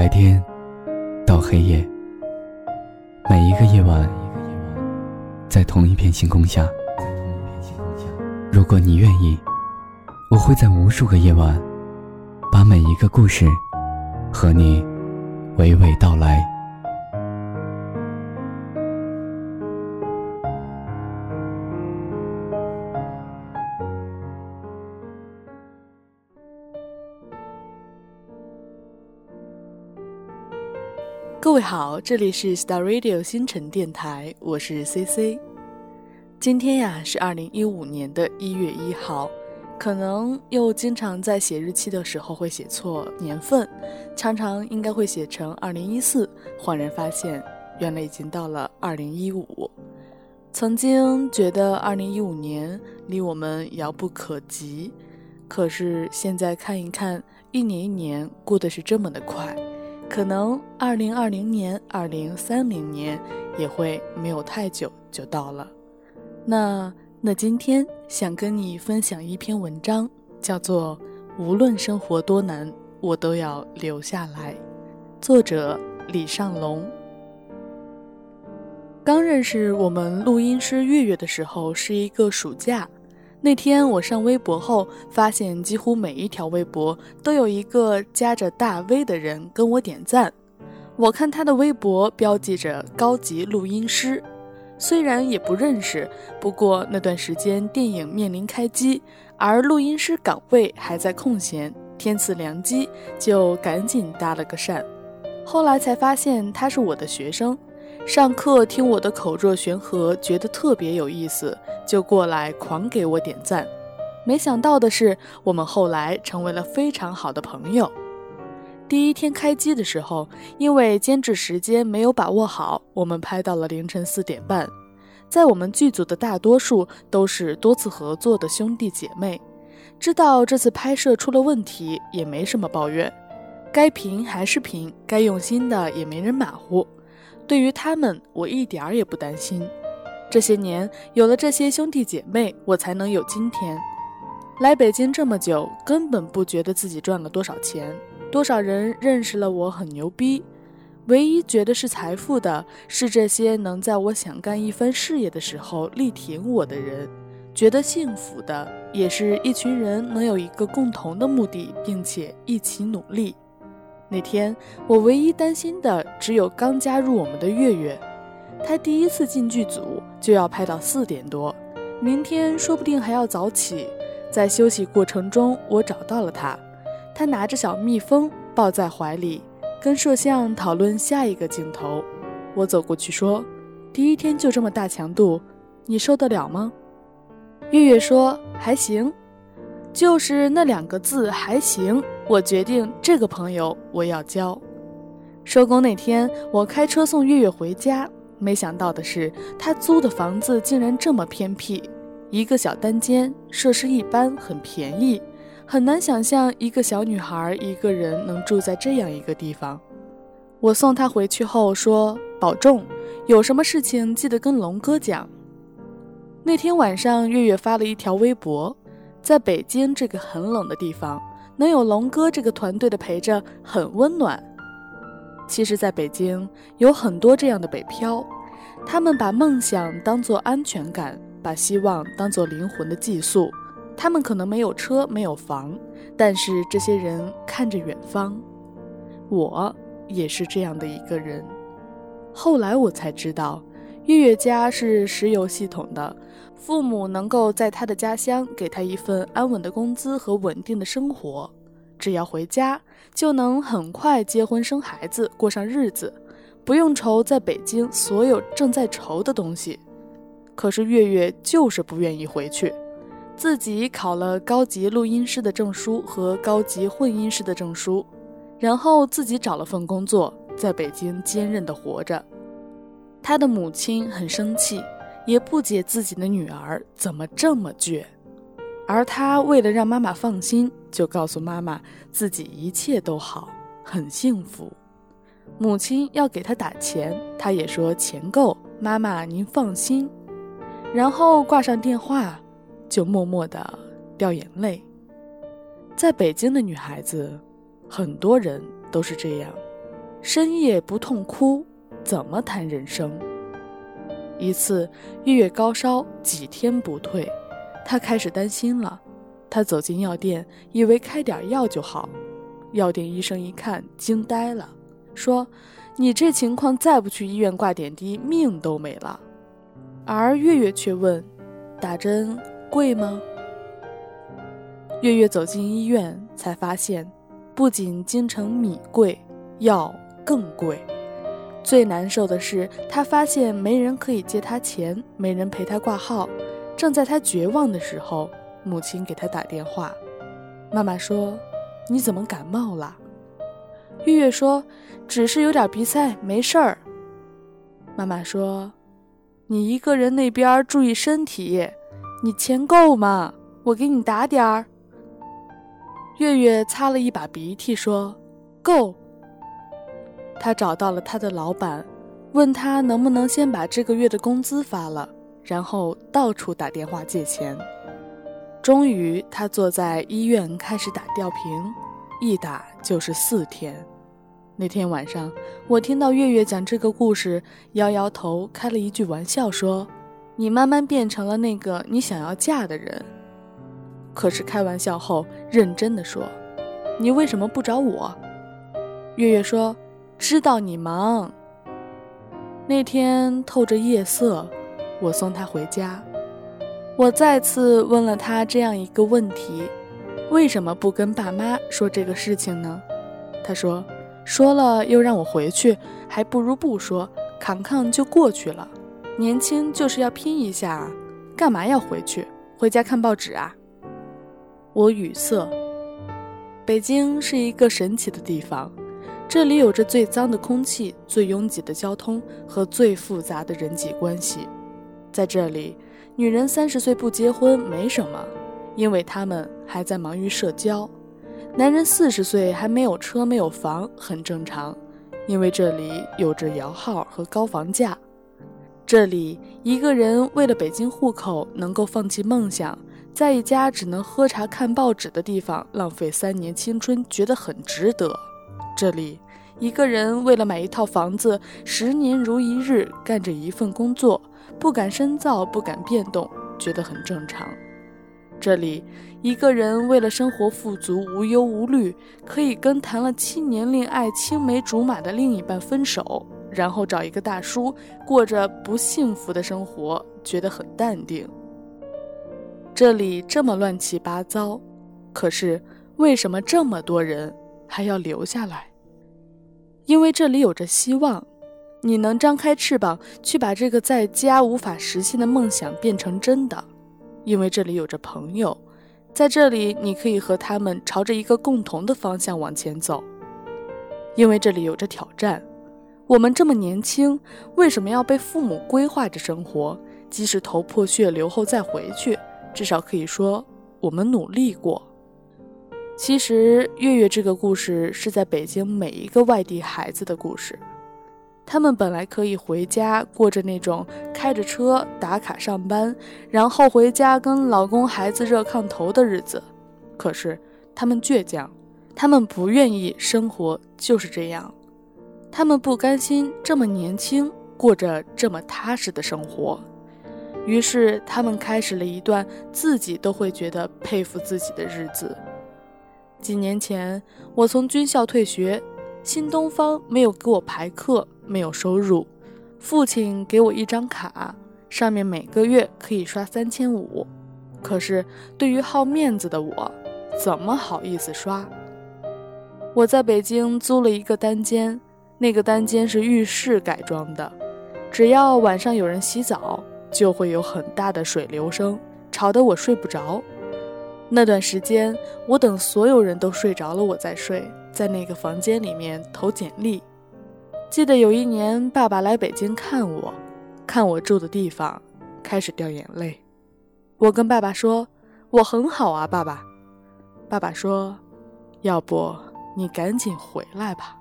白天到黑夜，每一个夜晚，在同一片星空下。如果你愿意，我会在无数个夜晚，把每一个故事和你娓娓道来。各位好，这里是 Star Radio 星辰电台，我是 C C。今天呀是二零一五年的一月一号，可能又经常在写日期的时候会写错年份，常常应该会写成二零一四，恍然发现原来已经到了二零一五。曾经觉得二零一五年离我们遥不可及，可是现在看一看，一年一年过得是这么的快。可能二零二零年、二零三零年也会没有太久就到了。那那今天想跟你分享一篇文章，叫做《无论生活多难，我都要留下来》，作者李尚龙。刚认识我们录音师月月的时候是一个暑假。那天我上微博后，发现几乎每一条微博都有一个加着大 V 的人跟我点赞。我看他的微博标记着“高级录音师”，虽然也不认识，不过那段时间电影面临开机，而录音师岗位还在空闲，天赐良机，就赶紧搭了个讪。后来才发现他是我的学生。上课听我的口若悬河，觉得特别有意思，就过来狂给我点赞。没想到的是，我们后来成为了非常好的朋友。第一天开机的时候，因为监制时间没有把握好，我们拍到了凌晨四点半。在我们剧组的大多数都是多次合作的兄弟姐妹，知道这次拍摄出了问题，也没什么抱怨。该平还是平，该用心的也没人马虎。对于他们，我一点儿也不担心。这些年有了这些兄弟姐妹，我才能有今天。来北京这么久，根本不觉得自己赚了多少钱，多少人认识了我很牛逼。唯一觉得是财富的，是这些能在我想干一番事业的时候力挺我的人。觉得幸福的，也是一群人能有一个共同的目的，并且一起努力。那天，我唯一担心的只有刚加入我们的月月，他第一次进剧组就要拍到四点多，明天说不定还要早起。在休息过程中，我找到了他，他拿着小蜜蜂抱在怀里，跟摄像讨论下一个镜头。我走过去说：“第一天就这么大强度，你受得了吗？”月月说：“还行。”就是那两个字还行，我决定这个朋友我要交。收工那天，我开车送月月回家，没想到的是，他租的房子竟然这么偏僻，一个小单间，设施一般，很便宜，很难想象一个小女孩一个人能住在这样一个地方。我送她回去后说：“保重，有什么事情记得跟龙哥讲。”那天晚上，月月发了一条微博。在北京这个很冷的地方，能有龙哥这个团队的陪着，很温暖。其实，在北京有很多这样的北漂，他们把梦想当做安全感，把希望当做灵魂的寄宿。他们可能没有车，没有房，但是这些人看着远方。我也是这样的一个人。后来我才知道，月月家是石油系统的。父母能够在他的家乡给他一份安稳的工资和稳定的生活，只要回家就能很快结婚生孩子，过上日子，不用愁在北京所有正在愁的东西。可是月月就是不愿意回去，自己考了高级录音师的证书和高级混音师的证书，然后自己找了份工作，在北京坚韧地活着。他的母亲很生气。也不解自己的女儿怎么这么倔，而他为了让妈妈放心，就告诉妈妈自己一切都好，很幸福。母亲要给他打钱，他也说钱够，妈妈您放心。然后挂上电话，就默默的掉眼泪。在北京的女孩子，很多人都是这样，深夜不痛哭，怎么谈人生？一次，月月高烧几天不退，他开始担心了。他走进药店，以为开点药就好。药店医生一看，惊呆了，说：“你这情况再不去医院挂点滴，命都没了。”而月月却问：“打针贵吗？”月月走进医院，才发现，不仅京城米贵，药更贵。最难受的是，他发现没人可以借他钱，没人陪他挂号。正在他绝望的时候，母亲给他打电话。妈妈说：“你怎么感冒了？”月月说：“只是有点鼻塞，没事儿。”妈妈说：“你一个人那边注意身体，你钱够吗？我给你打点儿。”月月擦了一把鼻涕说：“够。”他找到了他的老板，问他能不能先把这个月的工资发了，然后到处打电话借钱。终于，他坐在医院开始打吊瓶，一打就是四天。那天晚上，我听到月月讲这个故事，摇摇头，开了一句玩笑说：“你慢慢变成了那个你想要嫁的人。”可是开玩笑后，认真的说：“你为什么不找我？”月月说。知道你忙。那天透着夜色，我送他回家。我再次问了他这样一个问题：为什么不跟爸妈说这个事情呢？他说：说了又让我回去，还不如不说，扛扛就过去了。年轻就是要拼一下，干嘛要回去？回家看报纸啊？我语塞。北京是一个神奇的地方。这里有着最脏的空气、最拥挤的交通和最复杂的人际关系。在这里，女人三十岁不结婚没什么，因为她们还在忙于社交；男人四十岁还没有车没有房，很正常，因为这里有着摇号和高房价。这里，一个人为了北京户口能够放弃梦想，在一家只能喝茶看报纸的地方浪费三年青春，觉得很值得。这里，一个人为了买一套房子，十年如一日干着一份工作，不敢深造，不敢变动，觉得很正常。这里，一个人为了生活富足，无忧无虑，可以跟谈了七年恋爱、青梅竹马的另一半分手，然后找一个大叔过着不幸福的生活，觉得很淡定。这里这么乱七八糟，可是为什么这么多人还要留下来？因为这里有着希望，你能张开翅膀去把这个在家无法实现的梦想变成真的。因为这里有着朋友，在这里你可以和他们朝着一个共同的方向往前走。因为这里有着挑战，我们这么年轻，为什么要被父母规划着生活？即使头破血流后再回去，至少可以说我们努力过。其实，月月这个故事是在北京每一个外地孩子的故事。他们本来可以回家过着那种开着车打卡上班，然后回家跟老公孩子热炕头的日子。可是，他们倔强，他们不愿意生活就是这样，他们不甘心这么年轻过着这么踏实的生活。于是，他们开始了一段自己都会觉得佩服自己的日子。几年前，我从军校退学，新东方没有给我排课，没有收入。父亲给我一张卡，上面每个月可以刷三千五。可是对于好面子的我，怎么好意思刷？我在北京租了一个单间，那个单间是浴室改装的，只要晚上有人洗澡，就会有很大的水流声，吵得我睡不着。那段时间，我等所有人都睡着了，我再睡，在那个房间里面投简历。记得有一年，爸爸来北京看我，看我住的地方，开始掉眼泪。我跟爸爸说：“我很好啊，爸爸。”爸爸说：“要不你赶紧回来吧。”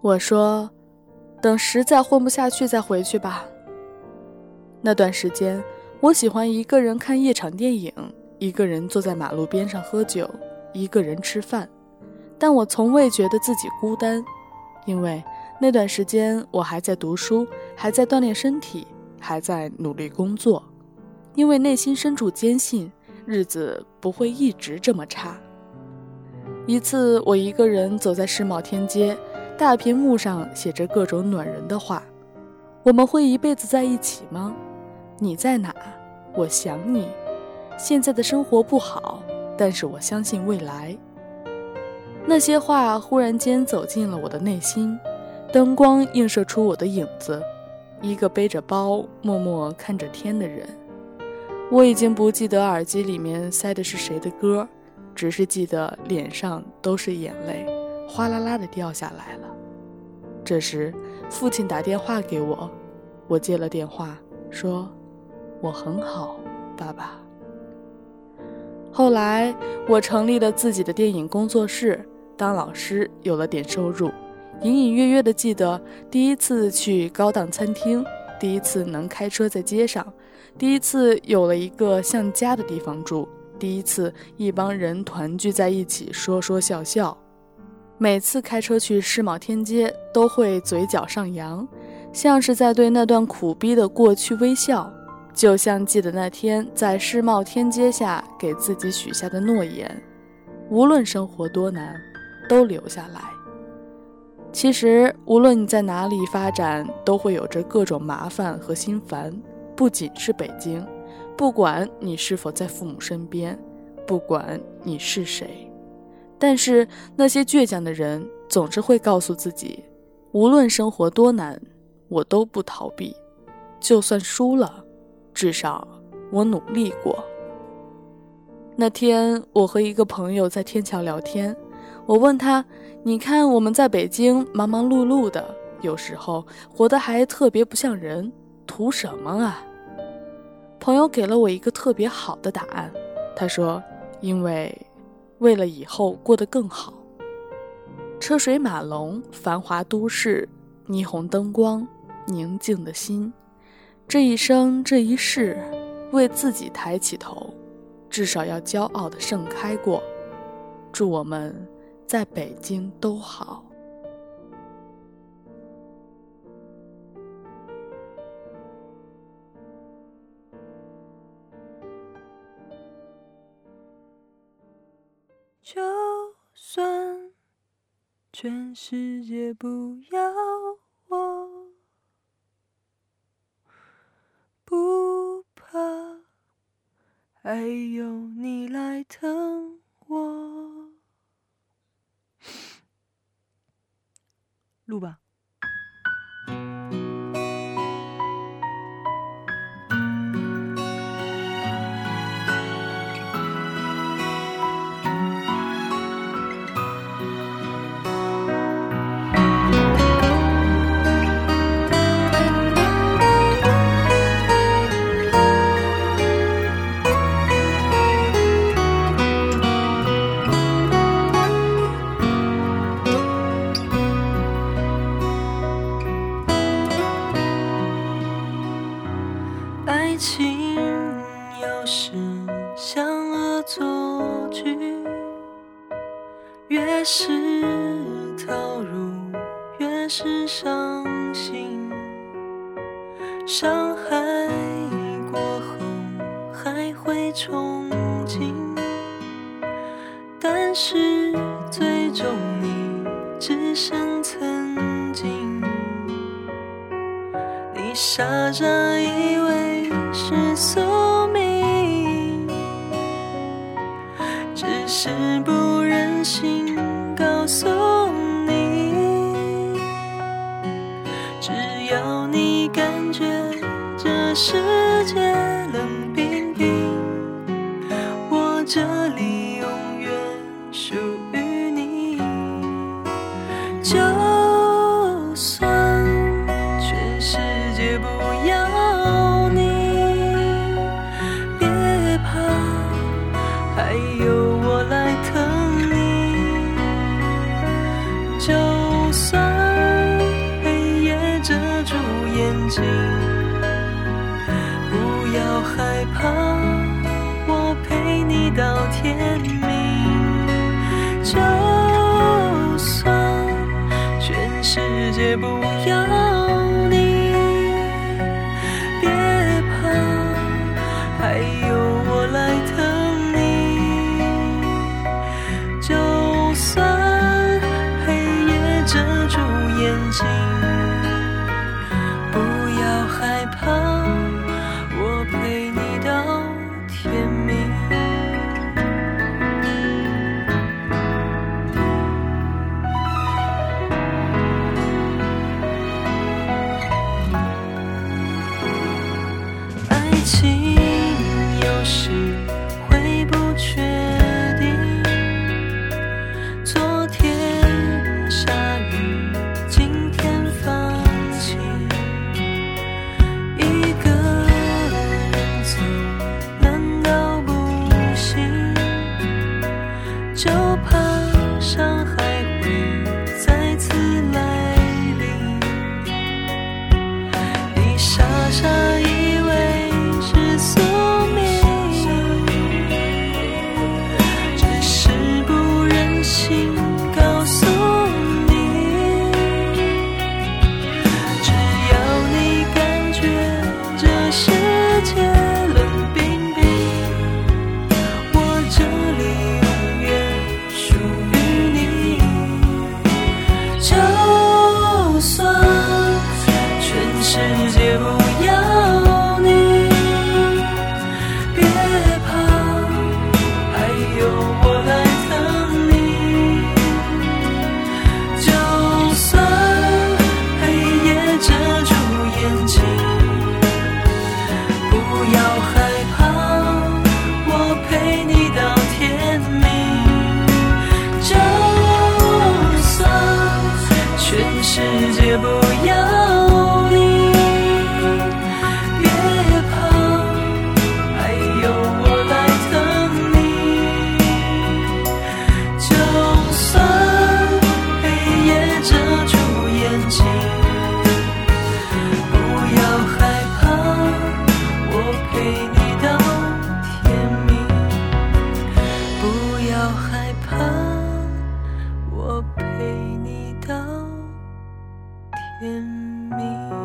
我说：“等实在混不下去再回去吧。”那段时间，我喜欢一个人看夜场电影。一个人坐在马路边上喝酒，一个人吃饭，但我从未觉得自己孤单，因为那段时间我还在读书，还在锻炼身体，还在努力工作。因为内心深处坚信，日子不会一直这么差。一次，我一个人走在世贸天阶，大屏幕上写着各种暖人的话：“我们会一辈子在一起吗？你在哪？我想你。现在的生活不好，但是我相信未来。”那些话忽然间走进了我的内心，灯光映射出我的影子，一个背着包默默看着天的人。我已经不记得耳机里面塞的是谁的歌，只是记得脸上都是眼泪，哗啦啦的掉下来了。这时，父亲打电话给我，我接了电话，说：“我很好，爸爸。”后来，我成立了自己的电影工作室，当老师有了点收入，隐隐约约的记得第一次去高档餐厅，第一次能开车在街上。第一次有了一个像家的地方住，第一次一帮人团聚在一起说说笑笑，每次开车去世贸天阶都会嘴角上扬，像是在对那段苦逼的过去微笑，就像记得那天在世贸天阶下给自己许下的诺言，无论生活多难，都留下来。其实无论你在哪里发展，都会有着各种麻烦和心烦。不仅是北京，不管你是否在父母身边，不管你是谁，但是那些倔强的人总是会告诉自己，无论生活多难，我都不逃避，就算输了，至少我努力过。那天我和一个朋友在天桥聊天，我问他：“你看我们在北京忙忙碌碌的，有时候活得还特别不像人。”图什么啊？朋友给了我一个特别好的答案。他说：“因为为了以后过得更好。车水马龙，繁华都市，霓虹灯光，宁静的心。这一生，这一世，为自己抬起头，至少要骄傲的盛开过。祝我们在北京都好。”就算全世界不要我，不怕，还有你来疼我。录吧。伤害过后还会憧憬，但是最终你只剩曾经。你傻傻以为是宿命，只是不忍心。告诉世界冷天明。就算全世界不要你。别怕，还有我来疼你。就算黑夜遮住眼睛，in me.